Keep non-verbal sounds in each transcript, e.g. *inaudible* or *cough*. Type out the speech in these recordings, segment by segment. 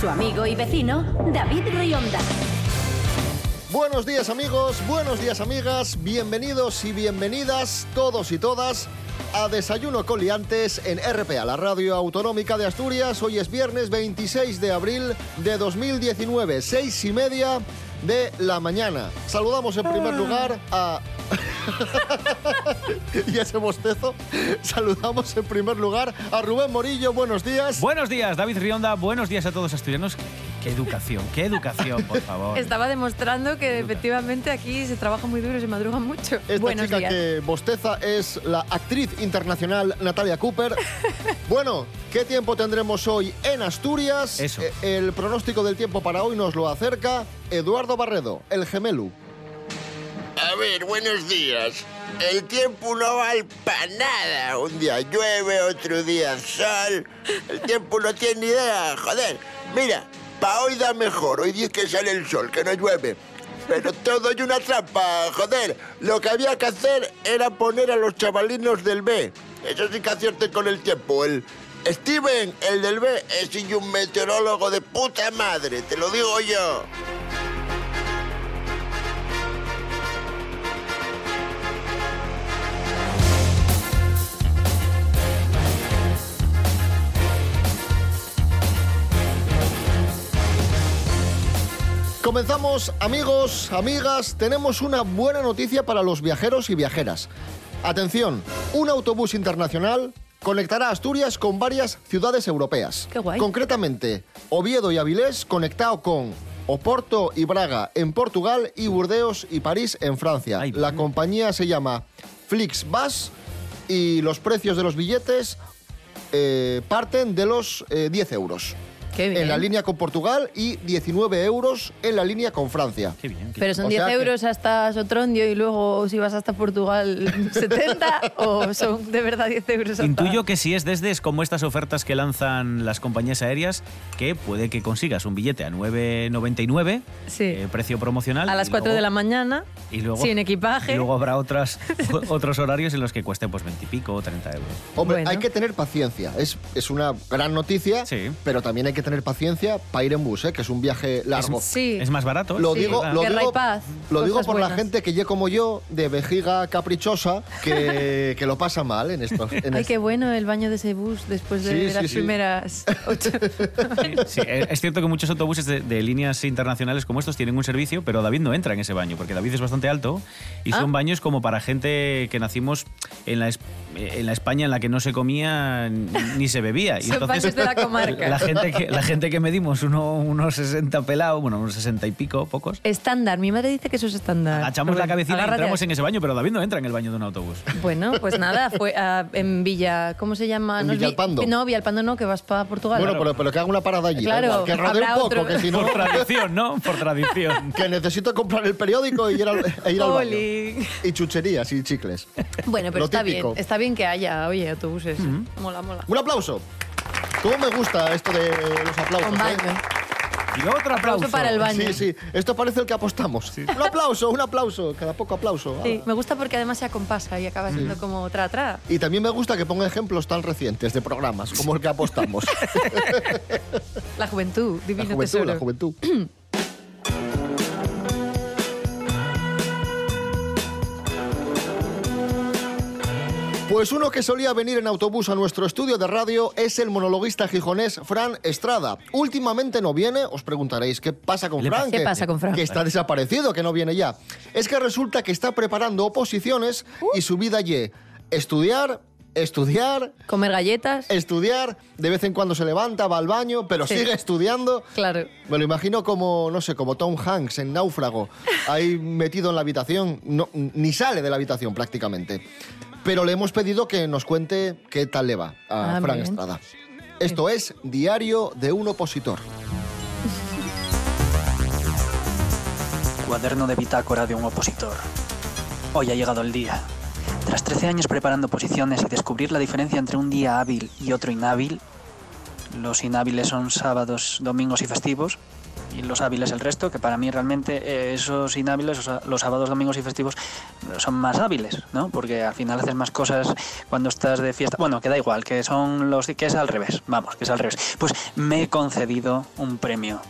Su amigo y vecino, David Rionda. Buenos días amigos, buenos días amigas, bienvenidos y bienvenidas todos y todas a Desayuno con Liantes en RPA, la radio autonómica de Asturias. Hoy es viernes 26 de abril de 2019, seis y media de la mañana. Saludamos en primer lugar a... *laughs* y ese bostezo. Saludamos en primer lugar a Rubén Morillo. Buenos días. Buenos días, David Rionda. Buenos días a todos asturianos. Qué educación, qué educación, por favor. Estaba demostrando que efectivamente aquí se trabaja muy duro y se madruga mucho. Esta Buenos chica días. que bosteza es la actriz internacional Natalia Cooper. bueno, ¿qué tiempo tendremos hoy en Asturias? Eso. Eh, el pronóstico del tiempo para hoy nos lo acerca Eduardo Barredo, el gemelu. A ver, buenos días. El tiempo no vale para nada. Un día llueve, otro día sol. El tiempo no tiene ni idea, joder. Mira, para hoy da mejor. Hoy dice que sale el sol, que no llueve. Pero todo es una trampa, joder. Lo que había que hacer era poner a los chavalinos del B. Eso sí que acierte con el tiempo. El Steven, el del B, es un meteorólogo de puta madre, te lo digo yo. Comenzamos, amigos, amigas, tenemos una buena noticia para los viajeros y viajeras. Atención, un autobús internacional conectará Asturias con varias ciudades europeas. Qué guay. Concretamente, Oviedo y Avilés conectado con Oporto y Braga en Portugal y Burdeos y París en Francia. Ay, La compañía se llama Flixbus y los precios de los billetes eh, parten de los eh, 10 euros. Qué bien. En la línea con Portugal y 19 euros en la línea con Francia. Qué bien. qué Pero son O 10 sea que- euros hasta Sotrondio y luego si vas hasta Portugal *laughs* 70 o son de verdad 10 euros hasta... Intuyo que si es desde es como estas ofertas que lanzan las compañías aéreas, que puede que consigas un billete a 9,99, Sí. eh, precio promocional. A las y 4 luego- de la mañana, y luego, sin equipaje. Y luego habrá otras, *laughs* otros horarios en los que cueste pues 20 y pico o 30 euros. Hombre, Bueno. hay que tener paciencia. Es, es una gran noticia, Sí. pero también hay que tener paciencia para ir en bus, ¿eh? que es un viaje largo. Sí. Es más barato. Lo Sí, digo, lo Guerra digo, y paz, lo digo por la gente que ya como yo, de vejiga caprichosa, que, *laughs* que lo pasa mal en estos. en Ay, qué bueno el baño de ese bus después de Sí, las sí. primeras *laughs* ocho. Sí, sí, eh, es cierto que muchos autobuses de, de líneas internacionales como estos tienen un servicio, pero David no entra en ese baño, porque David es bastante alto y son Ah. baños como para gente que nacimos en la, en la España en la que no se comía ni, se bebía. Y Son baños de la comarca. La gente que, la gente que medimos uno- unos 60 pelados, bueno, unos 60 y pico, pocos, Estándar, mi madre dice que eso es estándar. agachamos la y agárrate a entramos en ese baño, pero David no entra en el baño de un autobús. Bueno, pues nada, fue en Villa, ¿cómo se llama? En No es Vi- Villalpando. No, Villalpando no, que vas para Portugal. bueno, pero, pero que haga una parada allí. da Claro, igual, que rodee un poco, otro. que si no. Por tradición, ¿no? Por tradición. Que necesito comprar el periódico y ir al, e ir al baño. Y chucherías y chicles. Bueno, pero Lo está típico. bien, está bien que haya, oye, autobuses. Mola, mola. Un aplauso. ¿Cómo me gusta esto de los aplausos? Con eh? baño. Y otro aplauso. Aplauso para el baño. Sí, sí. Esto parece el que apostamos. Un aplauso, un aplauso. Cada poco aplauso. Sí, me gusta porque además se acompasa y acaba siendo como tra tra. Y también me gusta que ponga ejemplos tan recientes de programas como el que apostamos. *laughs* La juventud, la divino juventud, tesoro. la juventud. Pues uno que solía venir en autobús a nuestro estudio de radio es el monologuista gijonés Fran Estrada. Últimamente no viene, os preguntaréis qué pasa con ¿Qué le Fran. ¿Qué que- pasa con Fran? Que está desaparecido, que no viene ya. Es que resulta que está preparando oposiciones y su vida ye estudiar, estudiar, Comer galletas. estudiar, de vez en cuando se levanta, va al baño, pero Sí. sigue estudiando. Claro. Me lo imagino como, no sé, como Tom Hanks en Náufrago, ahí metido en la habitación, no, ni sale de la habitación prácticamente. Pero le hemos pedido que nos cuente qué tal le va a ah, Fran. Estrada. Esto es Diario de un opositor. Cuaderno de bitácora de un opositor. Hoy ha llegado el día. Tras 13 años preparando posiciones y descubrir la diferencia entre un día hábil y otro inhábil, los inhábiles son sábados, domingos y festivos, y los hábiles el resto, que para mí realmente eh, esos inhábiles, los sábados, domingos y festivos, son más hábiles, ¿no? Porque al final haces más cosas cuando estás de fiesta. Bueno, que da igual, que son los que es al revés, vamos, que es al revés. Pues me he concedido un premio,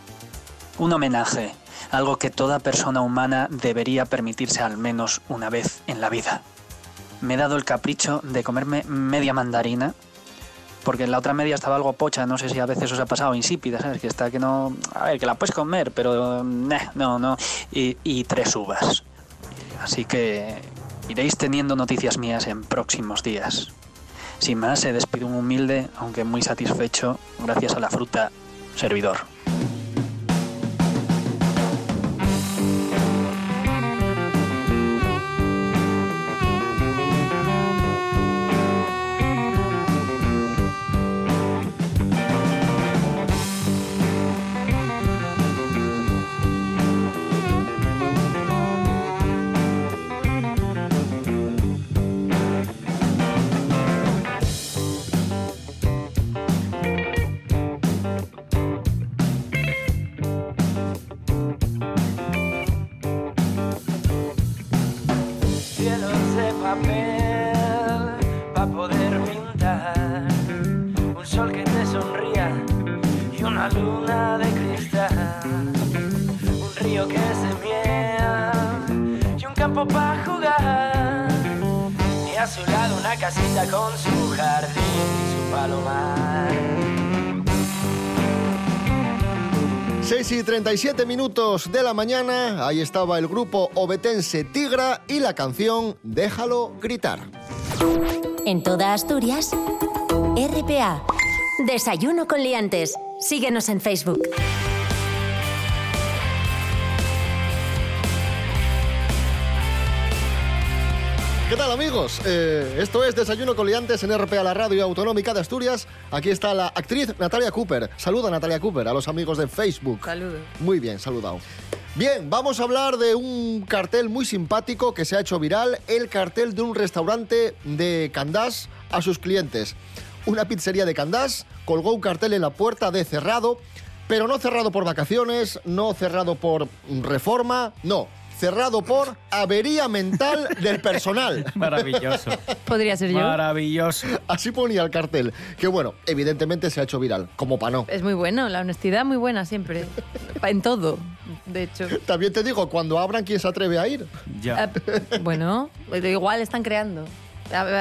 un homenaje, algo que toda persona humana debería permitirse al menos una vez en la vida. Me he dado el capricho de comerme media mandarina porque la otra media estaba algo pocha, no sé si a veces os ha pasado insípida, ¿sabes? Que está que no... A ver, que la puedes comer, pero... nah, no, no. Y, y tres uvas. Así que iréis teniendo noticias mías en próximos días. Sin más, se despido un humilde, aunque muy satisfecho, gracias a la fruta, servidor. Papel para poder pintar. Un sol que te sonría y una luna de cristal. Un río que se miel y un campo para jugar. Y a su lado una casita con su jardín y su palomar 6 y 37 minutos de la mañana, ahí estaba el grupo obetense Tigra y la canción Déjalo gritar. En toda Asturias, RPA. Desayuno con liantes. Síguenos en Facebook. ¿Qué tal amigos? Eh, esto es Desayuno con Liantes en RPA, la radio autonómica de Asturias. Aquí está la actriz Natalia Cooper. Saluda Natalia Cooper a los amigos de Facebook. Saludo. Muy bien, saludado. Bien, vamos a hablar de un cartel muy simpático que se ha hecho viral, el cartel de un restaurante de Candás a sus clientes. Una pizzería de Candás colgó un cartel en la puerta de cerrado, pero no cerrado por vacaciones, no cerrado por reforma, no, cerrado por avería mental del personal. *laughs* Maravilloso. Podría ser yo. Maravilloso. Así ponía el cartel, que bueno, evidentemente se ha hecho viral, como pa' no. Es muy bueno, la honestidad muy buena siempre. En todo, de hecho. También te digo, cuando abran, ¿quién se atreve a ir? Ya. Ah, bueno, igual están creando.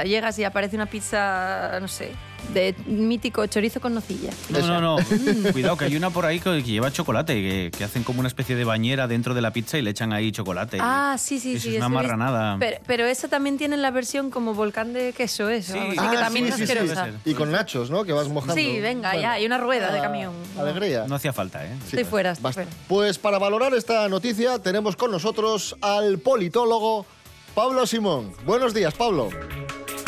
Llegas y aparece una pizza, no sé, de mítico chorizo con nocilla. No, no, no. *laughs* Cuidado, que hay una por ahí que lleva chocolate, que, que hacen como una especie de bañera dentro de la pizza y le echan ahí chocolate. Ah, sí, sí, Eso sí. es una marranada. Pero, pero eso también tiene la versión como volcán de queso, eso. Sí. así Ah, que también sí, es sí. Y con nachos, ¿no? Que vas mojando. Sí, venga, Bueno, ya, hay una rueda de ah, camión. Alegría. No hacía falta, ¿eh? Estoy fuera, estoy fuera. Pues para valorar esta noticia tenemos con nosotros al politólogo Pablo Simón. Buenos días, Pablo.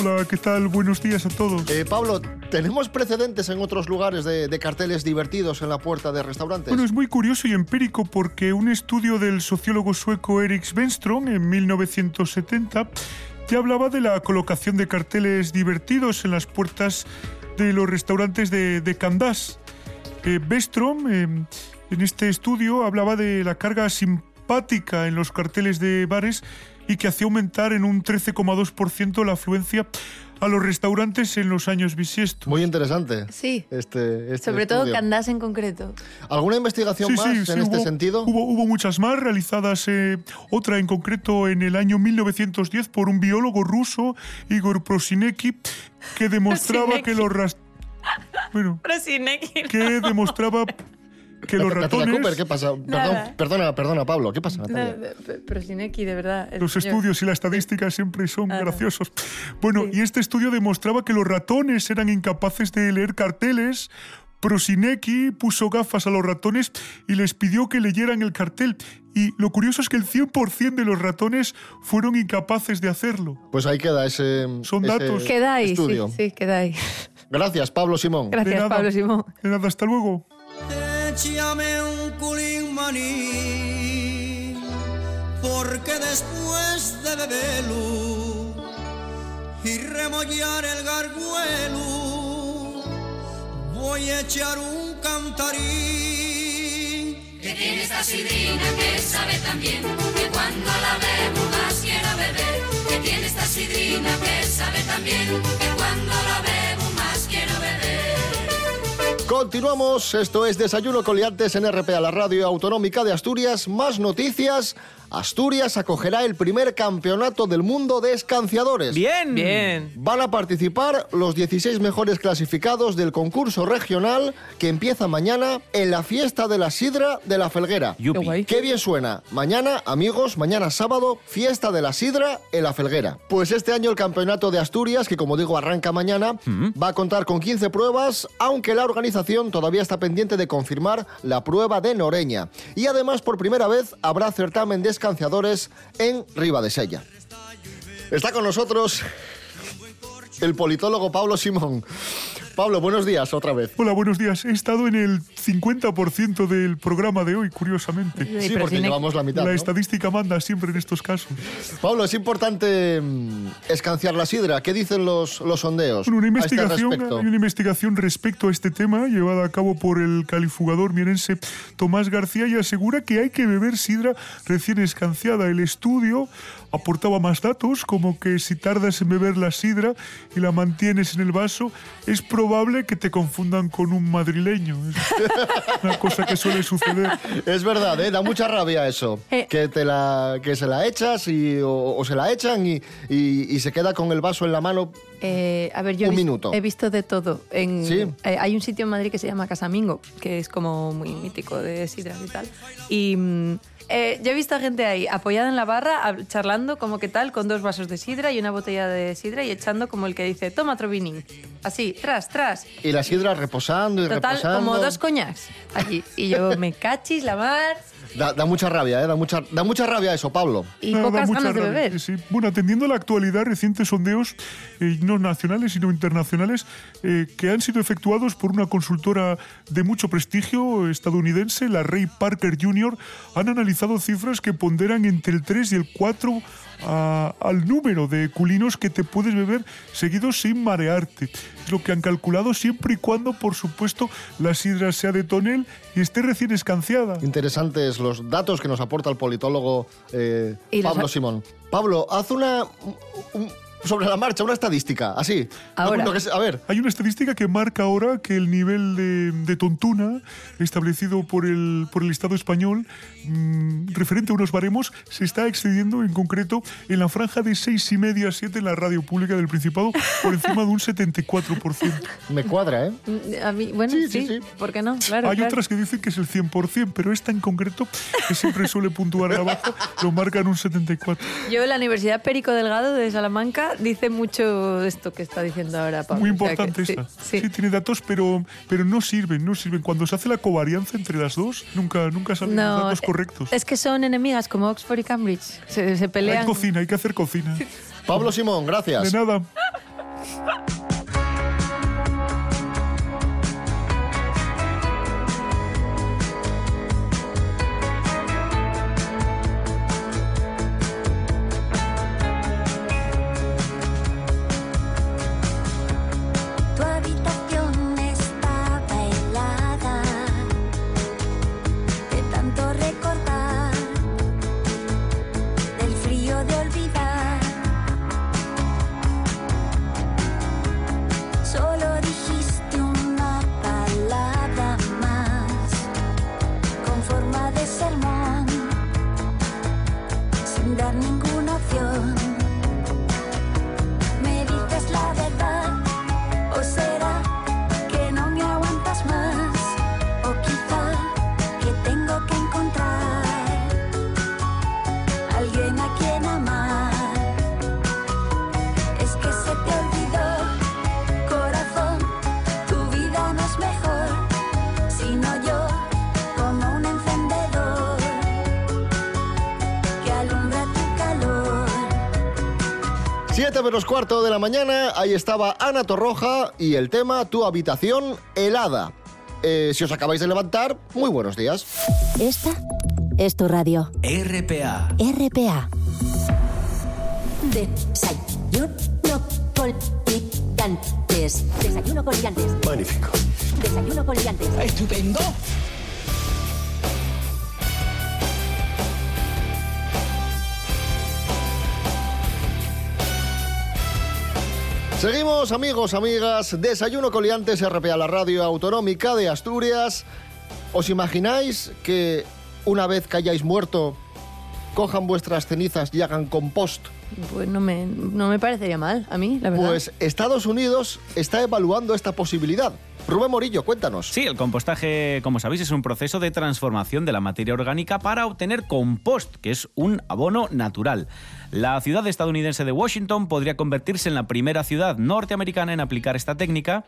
Hola, ¿qué tal? Buenos días a todos. Eh, Pablo, ¿tenemos precedentes en otros lugares de, de carteles divertidos en la puerta de restaurantes? Bueno, es muy curioso y empírico porque un estudio del sociólogo sueco Erik Svenström en 1970 ya hablaba de la colocación de carteles divertidos en las puertas de los restaurantes de, de Candás. Eh, Bestrom, eh, en este estudio, hablaba de la carga simpática en los carteles de bares y que hacía aumentar en un 13,2% la afluencia a los restaurantes en los años bisiestos. Muy interesante. Sí. Este, este Sobre todo estudio. Candás en concreto. ¿Alguna investigación más en este hubo, sentido? Hubo, hubo muchas más realizadas, eh, otra en concreto en el año 1910 por un biólogo ruso, Igor Prosinecki, que demostraba que los rast- bueno, que demostraba que los ratones, Cooper, ¿qué pasa? Perdón, perdona, perdona, Pablo, ¿qué pasa, No, Natalia? pe- pero Sineki, de verdad. los señor. estudios y la estadística siempre son Ah, no. graciosos. Bueno, y este estudio demostraba que los ratones eran incapaces de leer carteles. Prosinecki puso gafas a los ratones y les pidió que leyeran el cartel. Y lo curioso es que el 100% de los ratones fueron incapaces de hacerlo. Pues ahí queda ese, Son ese datos. Queda ahí, sí, estudio. sí, queda ahí. Gracias, Pablo Simón. De Gracias, nada. Pablo Simón. De nada, hasta luego. Échame un culín maní porque después de beberlo y remollar el garguelo, voy a echar un cantarín. Que tiene esta sidrina que sabe también que cuando la bebo más quiero beber. Que tiene esta sidrina que sabe también Continuamos, esto es Desayuno Coliantes en RPA, la radio autonómica de Asturias. Más noticias. Asturias acogerá el primer campeonato del mundo de escanciadores. Bien. Bien. Van a participar los 16 mejores clasificados del concurso regional que empieza mañana en la fiesta de la sidra de la Felguera. Yupi. Qué guay. Qué bien suena. Mañana, amigos, mañana sábado, fiesta de la sidra en la Felguera. Pues este año el campeonato de Asturias, que como digo arranca mañana, va a contar con 15 pruebas, aunque la organización todavía está pendiente de confirmar la prueba de Noreña. Y además, por primera vez, habrá certamen de escanciadores en Riva de Sella. Está con nosotros el politólogo Pablo Simón. Pablo, buenos días otra vez. Hola, buenos días. He estado en el 50% del programa de hoy, curiosamente. Sí, Sí, porque tiene- llevamos la mitad. La ¿no? estadística manda siempre en estos casos. Pablo, es importante mm, escanciar la sidra. ¿Qué dicen los, los sondeos Bueno, una a este investigación, respecto? hay una investigación respecto a este tema llevada a cabo por el califugador mierense Tomás García y asegura que hay que beber sidra recién escanciada. El estudio aportaba más datos, como que si tardas en beber la sidra y la mantienes en el vaso, es probable que te confundan con un madrileño. Es *laughs* una cosa que suele suceder. Es verdad, ¿eh? da mucha rabia eso. Eh. Que, te la, que se la echas y, o, o se la echan y, y- y se queda con el vaso en la mano. Eh, a ver, yo he Un vis- minuto. he visto de todo. En, Sí. eh, hay un sitio en Madrid que se llama Casamingo, que es como muy mítico de sidras y tal. Y mm, eh, yo he visto a gente ahí apoyada en la barra, charlando como que tal, con dos vasos de sidra y una botella de sidra y echando como el que dice, toma otro vinín. Así, tras, tras. Y la sidra reposando y Total, reposando. como dos coñacs allí. Y yo me cachis la mar Da, da mucha rabia, ¿eh? da, mucha, da mucha rabia eso, Pablo. y No, da pocas mucha ganas de rabia, beber. sí, sí. Bueno, atendiendo a la actualidad, recientes sondeos, eh, no nacionales, sino internacionales, eh, que han sido efectuados por una consultora de mucho prestigio estadounidense, la Ray Parker Jr., han analizado cifras que ponderan entre el 3 y el 4 a- al número de culinos que te puedes beber seguidos sin marearte. Es lo que han calculado siempre y cuando, por supuesto, la sidra sea de tonel y esté recién escanciada. Interesantes los datos que nos aporta el politólogo eh, Pablo Simón. Pablo, haz una. un- sobre la marcha, una estadística, así. Ahora. A ver, Hay una estadística que marca ahora que el nivel de, de tontuna establecido por el, por el Estado español mm, referente a unos baremos se está excediendo en concreto en la franja de seis y media a 7 en la radio pública del Principado por encima de un 74%. me cuadra, ¿eh? A mí, bueno, Sí, sí, sí, sí. ¿por qué no? Claro, Hay claro. otras que dicen que es el 100%, pero esta en concreto, que siempre suele puntuar abajo, lo marca en un 74%. Yo en la Universidad Perico Delgado de Salamanca dice mucho esto que está diciendo ahora Pablo. Muy O sea que importante sí, esta. sí. Sí, tiene datos, pero, pero no sirven, no sirven. Cuando se hace la covarianza entre las dos, nunca, nunca salen los datos correctos. Es que son enemigas como Oxford y Cambridge. Se, se Hay pelean. cocina, hay que hacer cocina. Pablo Simón, gracias. De nada. Menos cuarto de la mañana, ahí estaba Ana Torroja y el tema Tu habitación helada. Eh, si os acabáis de levantar, muy buenos días. Esta es tu radio. RPA. RPA. Desayuno con liantes. Desayuno con liantes. Magnífico. Desayuno con liantes. Estupendo. Seguimos, amigos, amigas. Desayuno coliantes RPA, la radio autonómica de Asturias. ¿Os imagináis que una vez que hayáis muerto, cojan vuestras cenizas y hagan compost? Pues no me, no me parecería mal a mí, la verdad. Pues Estados Unidos está evaluando esta posibilidad. Rubén Morillo, cuéntanos. Sí, el compostaje, como sabéis, es un proceso de transformación de la materia orgánica para obtener compost, que es un abono natural. La ciudad estadounidense de Washington podría convertirse en la primera ciudad norteamericana en aplicar esta técnica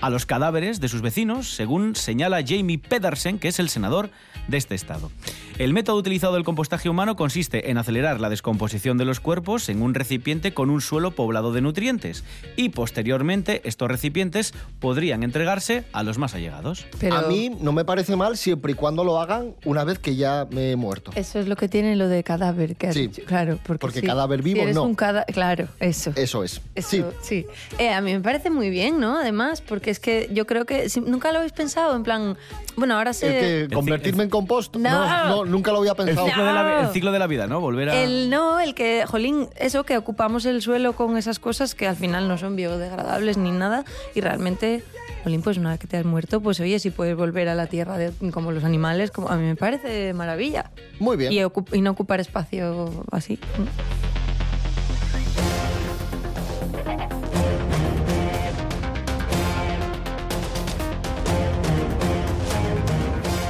a los cadáveres de sus vecinos, según señala Jamie Pedersen, que es el senador de este estado. El método utilizado del compostaje humano consiste en acelerar la descomposición de los cuerpos en un recipiente con un suelo poblado de nutrientes y posteriormente estos recipientes podrían entregarse a los más allegados. A mí no me parece mal siempre y cuando lo hagan una vez que ya me he muerto. Eso es lo que tiene lo de cadáver que has Sí, dicho. Claro, porque, porque sí. cadáver vivo Si eres no. un cada- Claro, eso. Eso es. Eso, sí. Eh, a mí me parece muy bien, ¿no? Además, porque es que yo creo que si- nunca lo habéis pensado, en plan, bueno, ahora El se... que convertirme en compost, no. No. no, nunca lo había El pensado. ciclo, de la, el ciclo de la vida, ¿no? Volver a... El no, el que, jolín, eso que ocupamos el suelo con esas cosas que al final no son biodegradables ni nada y realmente, jolín, pues una vez que te has muerto, pues oye, si puedes volver a la tierra de- como los animales, como, a mí me parece maravilla. Muy bien. Y, ocup- y no ocupar espacio así.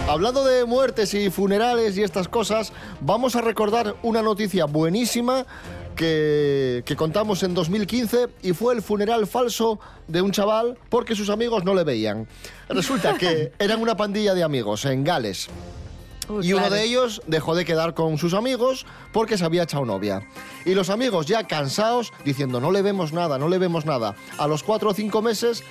Hablando de muertes y funerales y estas cosas, vamos a recordar una noticia buenísima que, que contamos en 2015 y fue el funeral falso de un chaval porque sus amigos no le veían. Resulta que *laughs* eran una pandilla de amigos en Gales. Y uno de ellos dejó de quedar con sus amigos porque se había echado novia. Y los amigos ya cansados, diciendo no le vemos nada, no le vemos nada. A los cuatro o cinco meses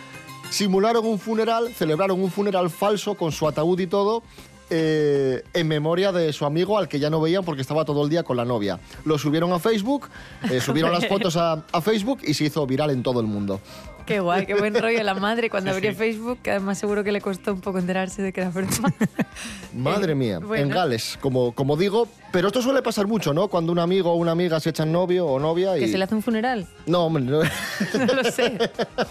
simularon un funeral, celebraron un funeral falso con su ataúd y todo. eh, en memoria de su amigo al que ya no veían porque estaba todo el día con la novia. Lo subieron a Facebook, eh, subieron las *laughs* fotos a, a Facebook y se hizo viral en todo el mundo. Qué guay, qué buen rollo la madre cuando Sí, abrió sí. Facebook, que además seguro que le costó un poco enterarse de que era broma. *laughs* Madre mía, bueno. en Gales, como, como digo, pero esto suele pasar mucho, ¿no? Cuando un amigo o una amiga se echan novio o novia y... Que se le hace un funeral. No, hombre, no. *laughs* No lo sé,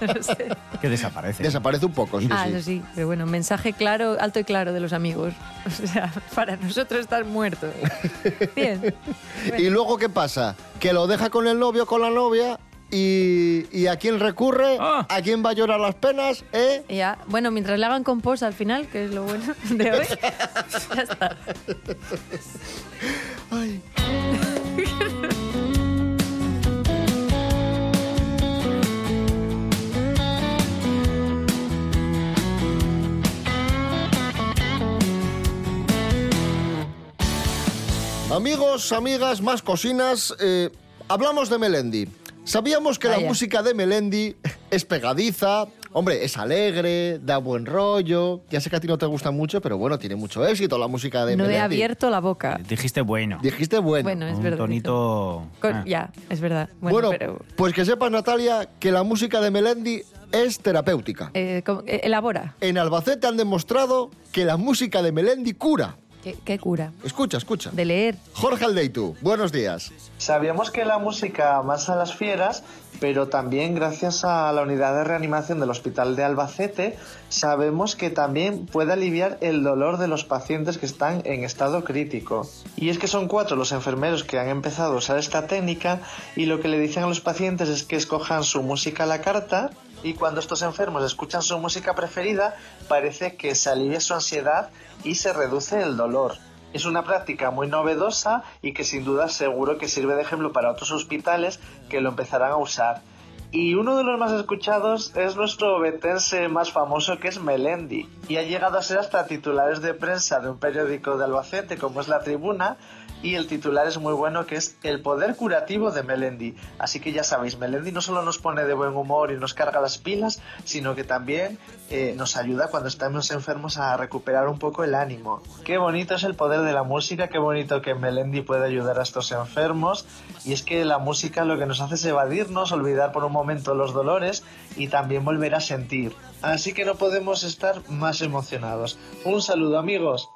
no lo sé. Que desaparece. Desaparece un poco, sí, ah, sí. eso sí, pero bueno, mensaje claro, alto y claro de los amigos. *laughs* O sea, para nosotros estar muertos. Bien. ¿Y luego qué pasa? Que lo deja con el novio, con la novia, y, y a quién recurre, Ah. a quién va a llorar las penas, ¿eh? Ya, bueno, mientras le hagan compost al final, que es lo bueno de hoy, *laughs* ya está. Ay. Amigos, amigas, más cocinas, eh, hablamos de Melendi. Sabíamos que la Vaya. música de Melendi es pegadiza, hombre, es alegre, da buen rollo. Ya sé que a ti no te gusta mucho, pero bueno, tiene mucho éxito la música de No Melendi. he abierto la boca. Dijiste bueno. Dijiste bueno. Bueno, es un verdad. tonito... Con- ah. Ya, es verdad. Bueno, Bueno, pero pues que sepas, Natalia, que la música de Melendi es terapéutica. eh, eh, elabora. En Albacete han demostrado que la música de Melendi cura. ¿Qué, qué cura? Escucha, escucha. De leer. Jorge Aldeitu, buenos días. Sabíamos que la música amasa a las fieras, pero también gracias a la unidad de reanimación del Hospital de Albacete, sabemos que también puede aliviar el dolor de los pacientes que están en estado crítico. Y es que son cuatro los enfermeros que han empezado a usar esta técnica y lo que le dicen a los pacientes es que escojan su música a la carta y cuando estos enfermos escuchan su música preferida parece que se alivia su ansiedad y se reduce el dolor. Es una práctica muy novedosa y que sin duda seguro que sirve de ejemplo para otros hospitales que lo empezarán a usar. Y uno de los más escuchados es nuestro obetense más famoso que es Melendi. Y ha llegado a ser hasta titulares de prensa de un periódico de Albacete como es La Tribuna. Y el titular es muy bueno que es El poder curativo de Melendi. Así que ya sabéis, Melendi no solo nos pone de buen humor y nos carga las pilas, sino que también eh, nos ayuda cuando estamos enfermos a recuperar un poco el ánimo. Qué bonito es el poder de la música, qué bonito que Melendi puede ayudar a estos enfermos. Y es que la música lo que nos hace es evadirnos, olvidar por un momento los dolores y también volver a sentir. Así que no podemos estar más emocionados. Un saludo amigos.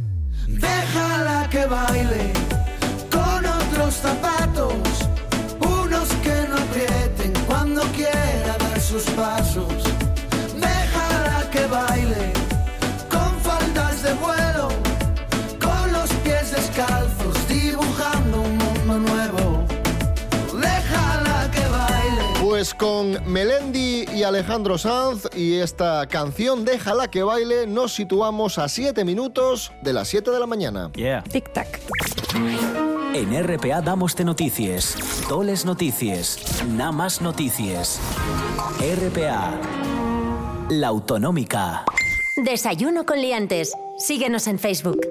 Déjala que baile con otros zapatos, unos que no aprieten cuando quiera dar sus pasos. Pues con Melendi y Alejandro Sanz y esta canción Déjala que baile nos situamos a 7 minutos de las 7 de la mañana. Yeah. Tic-tac. En RPA damos de noticias, toles noticias, nada más noticias. RPA, la autonómica. Desayuno con liantes. Síguenos en Facebook.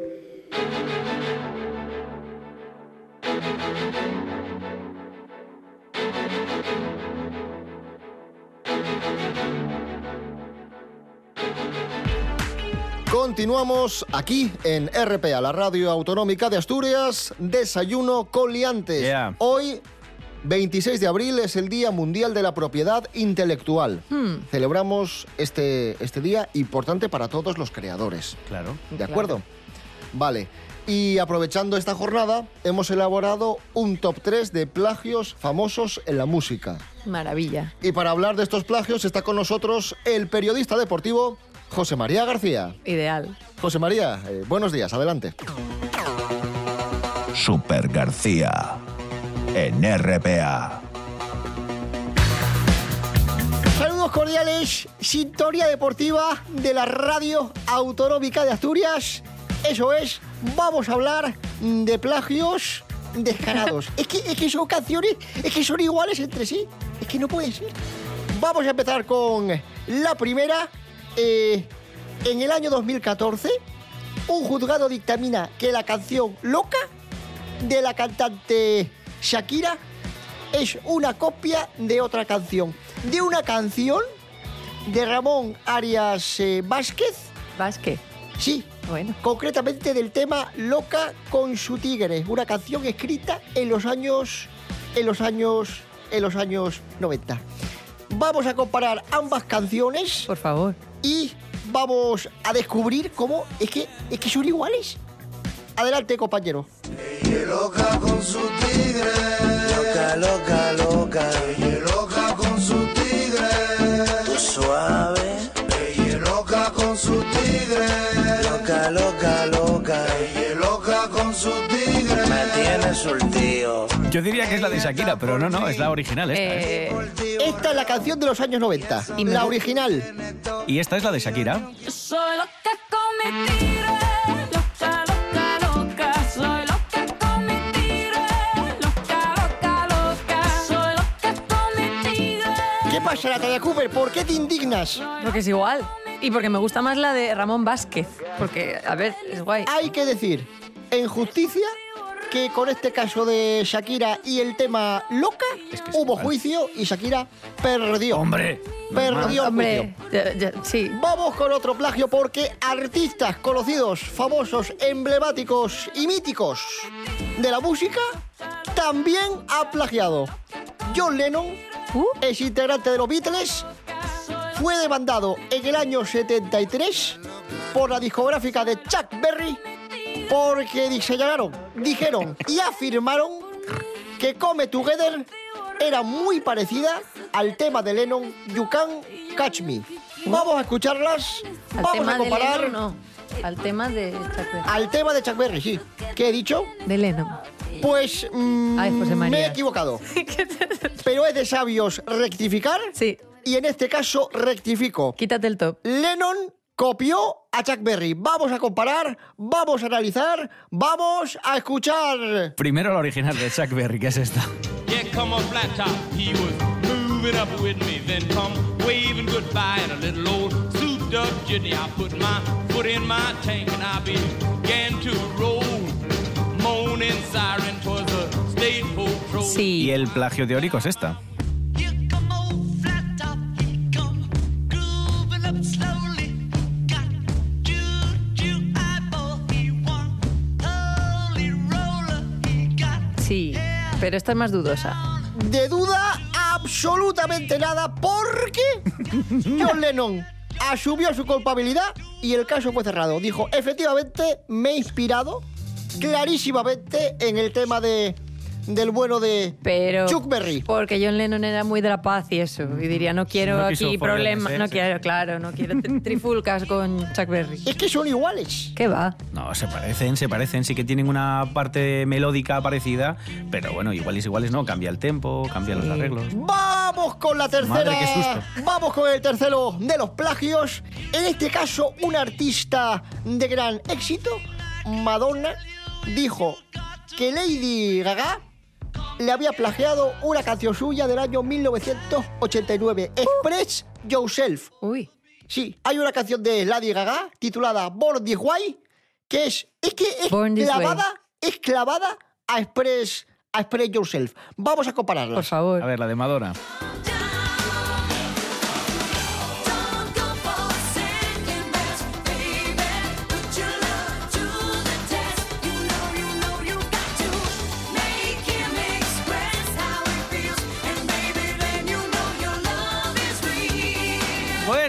Continuamos aquí en RPA, la radio autonómica de Asturias, Desayuno con liantes. Yeah. Hoy, 26 de abril, es el Día Mundial de la Propiedad Intelectual. Hmm. Celebramos este, este día importante para todos los creadores. Claro. ¿De acuerdo? Vale. Y aprovechando esta jornada, hemos elaborado un top 3 de plagios famosos en la música. Maravilla. Y para hablar de estos plagios está con nosotros el periodista deportivo José María García. Ideal. José María, eh, buenos días, adelante. Super García en RPA. Saludos cordiales, Sintonía Deportiva de la Radio Autonómica de Asturias. Eso es, vamos a hablar de plagios descarados. *laughs* es, que, es que son canciones, es que son iguales entre sí. Es que no puede ser. Vamos a empezar con la primera. Eh, en el año 2014, un juzgado dictamina que la canción Loca de la cantante Shakira es una copia de otra canción. De una canción de Ramón Arias eh, Vázquez. ¿Vázquez? Sí. Bueno. Concretamente del tema Loca con su tigre, una canción escrita en los años en los años en los años 90. Vamos a comparar ambas canciones. Por favor. Y vamos a descubrir cómo es que es que son iguales. Adelante, compañero. loca con su tigre. Loca, loca, loca. Ella loca con su tigre. Tú suave. Yo diría que es la de Shakira, pero no, no, es la original esta. ¿eh? Esta es la canción de los años 90, Y me la original. Y esta es la de Shakira. Soy loca con mi tigre, loca, loca, loca. Soy loca con mi tigre, loca, loca, loca. Soy loca con mi tigre. ¿Qué pasa, Natalia Cooper? ¿Por qué te indignas? Porque es igual. Y porque me gusta más la de Ramón Vázquez. Porque, a ver, es guay. Hay que decir, en justicia, que con este caso de Shakira y el tema Loca, hubo juicio y Shakira perdió. ¡Hombre! Perdió Hombre, juicio. ya- ya- sí. Vamos con otro plagio porque artistas conocidos, famosos, emblemáticos y míticos de la música también ha plagiado. John Lennon, ex integrante de los Beatles, fue demandado en el año 73 por la discográfica de Chuck Berry porque diseñaron, dijeron y afirmaron que Come Together era muy parecida al tema de Lennon, You Can Catch Me. Vamos a escucharlas, Al vamos tema a de comparar Lennon, no. Al tema de Chuck Berry. al tema de Chuck Berry, sí. ¿Qué he dicho? De Lennon. Pues mm, Ay, José me he equivocado. *laughs* Pero es de sabios rectificar. Sí. Y en este caso rectifico. Quítate el top. Lennon copió a Chuck Berry. Vamos a comparar, vamos a analizar, vamos a escuchar. Primero la original de Chuck Berry, que es esta. Yeah, come on, flat top. He was moving up with me. Then come waving goodbye in a little old souped up jitney. I put my foot in my tank and I began to roll. Moaning siren towards the state patrol. Y el plagio teórico es esta. Esta es más dudosa. De duda absolutamente nada porque John Lennon asumió su culpabilidad y el caso fue cerrado. Dijo, efectivamente me he inspirado clarísimamente en el tema de del bueno de Pero Chuck Berry. Porque John Lennon era muy de la paz y eso. Y diría, no quiero No aquí problemas. ¿eh? No Sí. quiero, claro, no quiero tri- trifulcas con Chuck Berry. Es que son iguales. ¿Qué va? No, se parecen, se parecen, sí que tienen una parte melódica parecida, pero bueno, iguales iguales no, cambia el tempo, cambian los arreglos. Vamos con la tercera. Madre, qué susto. Vamos con el tercero de los plagios. En este caso, un artista de gran éxito, Madonna, dijo que Lady Gaga le había plagiado una canción suya del año 1989, Express Yourself. Uy. Sí, hay una canción de Lady Gaga titulada Born This Way, que es, es que es clavada, es clavada a Express, a Express Yourself. Vamos a compararlas. Por favor. A ver, la de Madonna.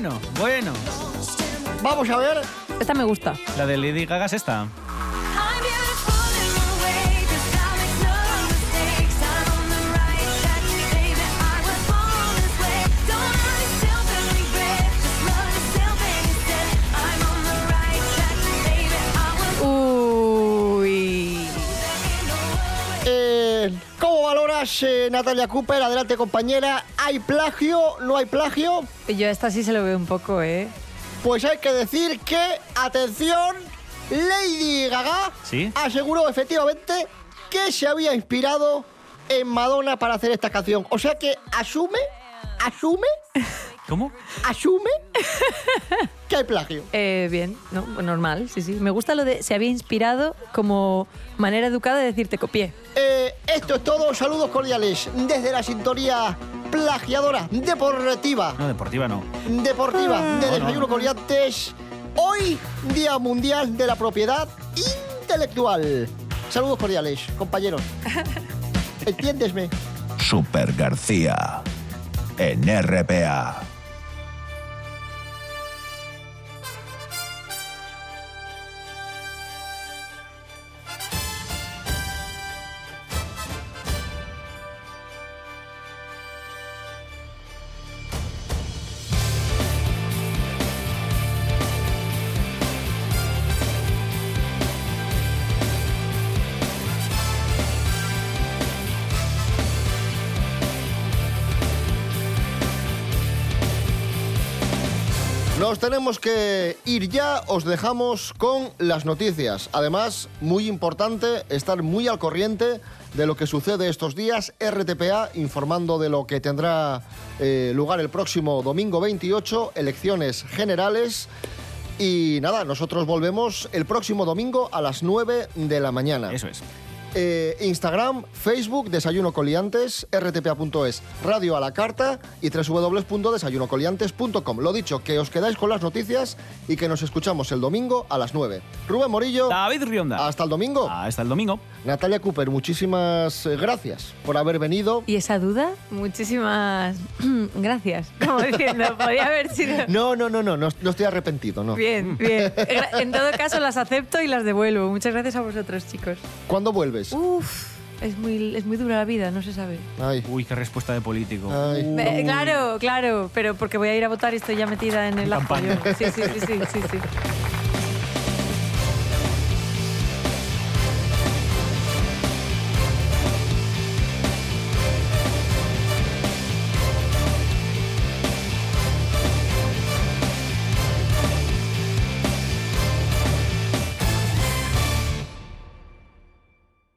Bueno, bueno. Vamos a ver. Esta me gusta. La de Lady Gaga es esta. ¿Cómo valoras, eh, Natalia Cooper? Adelante, compañera. ¿Hay plagio? ¿No hay plagio? Yo a esta sí se lo veo un poco, ¿eh? Pues hay que decir que, atención, Lady Gaga ¿Sí? aseguró efectivamente que se había inspirado en Madonna para hacer esta canción. O sea que asume, asume, ¿Cómo? asume que hay plagio. Eh, bien, no, normal, sí, sí. Me gusta lo de se había inspirado como manera educada de decirte copié. Eh, esto es todo. Saludos cordiales desde la sintonía plagiadora deportiva. No, deportiva no. deportiva de No, no. Desayuno Coliantes. Hoy, Día Mundial de la Propiedad Intelectual. Saludos cordiales, compañeros. *laughs* Entiéndesme. Super García. En RPA. Tenemos que ir ya, os dejamos con las noticias. Además, muy importante estar muy al corriente de lo que sucede estos días. RTPA informando de lo que tendrá eh, lugar el próximo domingo 28, elecciones generales. Y nada, nosotros volvemos el próximo domingo a las 9 de la mañana. Eso es. Eh, Instagram, Facebook, Desayuno Coliantes, rtpa.es, Radio a la Carta y www.desayunocoliantes.com. Lo dicho, que os quedáis con las noticias y que nos escuchamos el domingo a las 9. Rubén Morillo. David Rionda. Hasta el domingo. Hasta el domingo. Natalia Cooper, muchísimas eh, gracias por haber venido. ¿Y esa duda? Muchísimas *clears throat* gracias. Como diciendo, *laughs* podía haber sido... No, no, no, no, no, no estoy arrepentido, no. Bien, bien. En todo caso las acepto y las devuelvo. Muchas gracias a vosotros, chicos. ¿Cuándo vuelves? Uf, es muy, es muy dura la vida, no se sabe. Uy, qué respuesta de político. Eh, claro, claro, pero porque voy a ir a votar y estoy ya metida en el ajo. campaña. yo. Sí, sí, sí, sí, sí, sí.